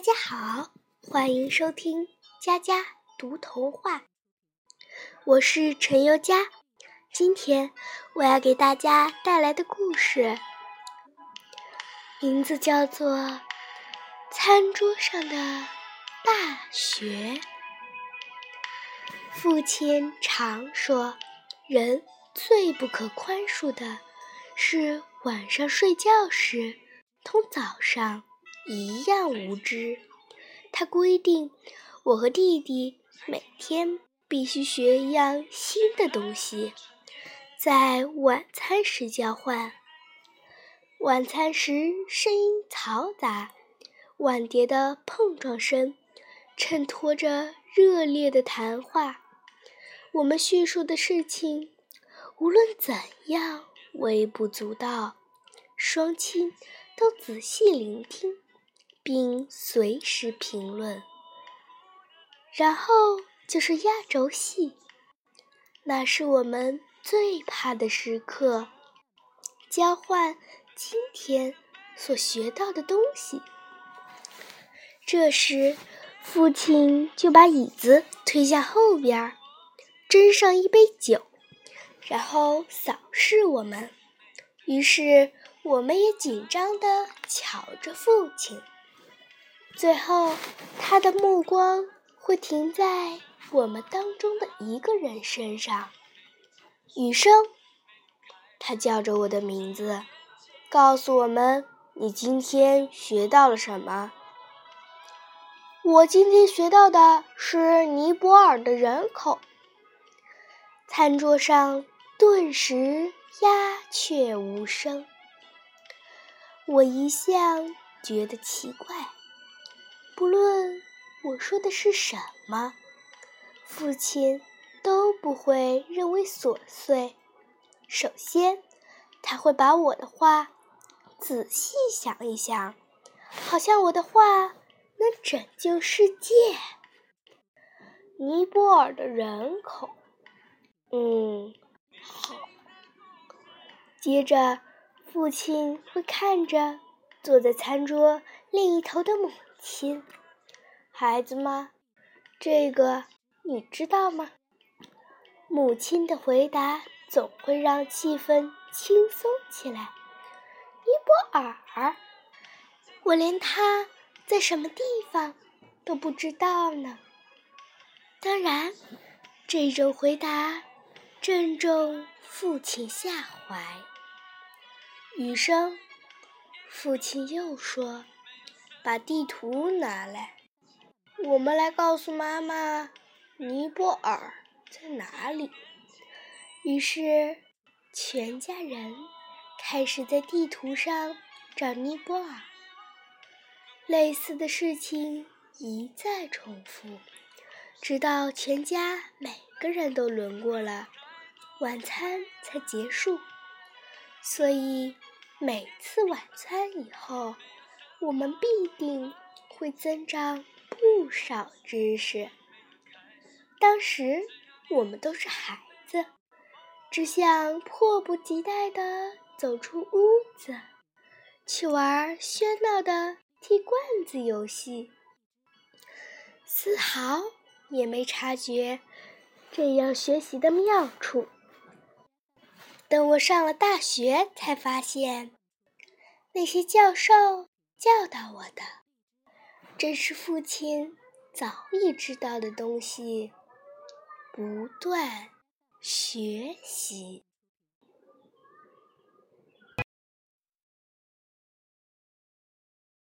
大家好，欢迎收听佳佳读童话。我是陈优佳，今天我要给大家带来的故事名字叫做《餐桌上的大学》。父亲常说，人最不可宽恕的是晚上睡觉时同早上。一样无知。他规定我和弟弟每天必须学一样新的东西，在晚餐时交换。晚餐时声音嘈杂，碗碟的碰撞声衬托着热烈的谈话。我们叙述的事情，无论怎样微不足道，双亲都仔细聆听。并随时评论，然后就是压轴戏，那是我们最怕的时刻——交换今天所学到的东西。这时，父亲就把椅子推向后边，斟上一杯酒，然后扫视我们。于是，我们也紧张地瞧着父亲。最后，他的目光会停在我们当中的一个人身上。雨生，他叫着我的名字，告诉我们：“你今天学到了什么？”我今天学到的是尼泊尔的人口。餐桌上顿时鸦雀无声。我一向觉得奇怪。不论我说的是什么，父亲都不会认为琐碎。首先，他会把我的话仔细想一想，好像我的话能拯救世界。尼泊尔的人口，嗯，好。接着，父亲会看着坐在餐桌另一头的母。亲，孩子们，这个你知道吗？母亲的回答总会让气氛轻松起来。尼泊尔，我连他在什么地方都不知道呢。当然，这种回答正中父亲下怀。雨声，父亲又说。把地图拿来，我们来告诉妈妈尼泊尔在哪里。于是，全家人开始在地图上找尼泊尔。类似的事情一再重复，直到全家每个人都轮过了，晚餐才结束。所以，每次晚餐以后。我们必定会增长不少知识。当时我们都是孩子，只想迫不及待地走出屋子，去玩喧闹的踢罐子游戏，丝毫也没察觉这样学习的妙处。等我上了大学，才发现那些教授。教导我的，这是父亲早已知道的东西。不断学习。